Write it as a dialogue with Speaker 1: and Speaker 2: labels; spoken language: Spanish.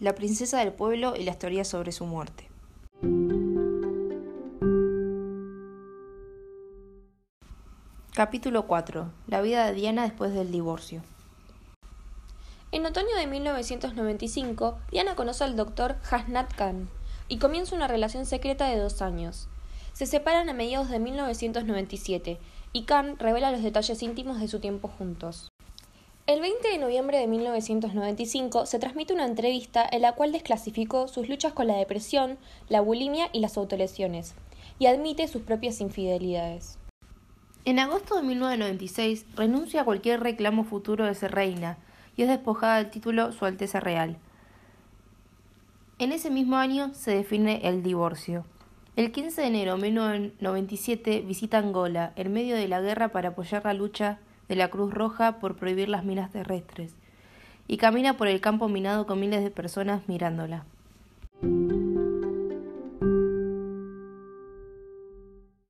Speaker 1: la princesa del pueblo y las teorías sobre su muerte. Capítulo 4. La vida de Diana después del divorcio.
Speaker 2: En otoño de 1995, Diana conoce al doctor Hasnat Khan y comienza una relación secreta de dos años. Se separan a mediados de 1997 y Khan revela los detalles íntimos de su tiempo juntos. El 20 de noviembre de 1995 se transmite una entrevista en la cual desclasificó sus luchas con la depresión, la bulimia y las autolesiones, y admite sus propias infidelidades.
Speaker 1: En agosto de 1996 renuncia a cualquier reclamo futuro de ser reina y es despojada del título Su Alteza Real. En ese mismo año se define el divorcio. El 15 de enero de 1997 visita Angola en medio de la guerra para apoyar la lucha de la Cruz Roja por prohibir las minas terrestres, y camina por el campo minado con miles de personas mirándola.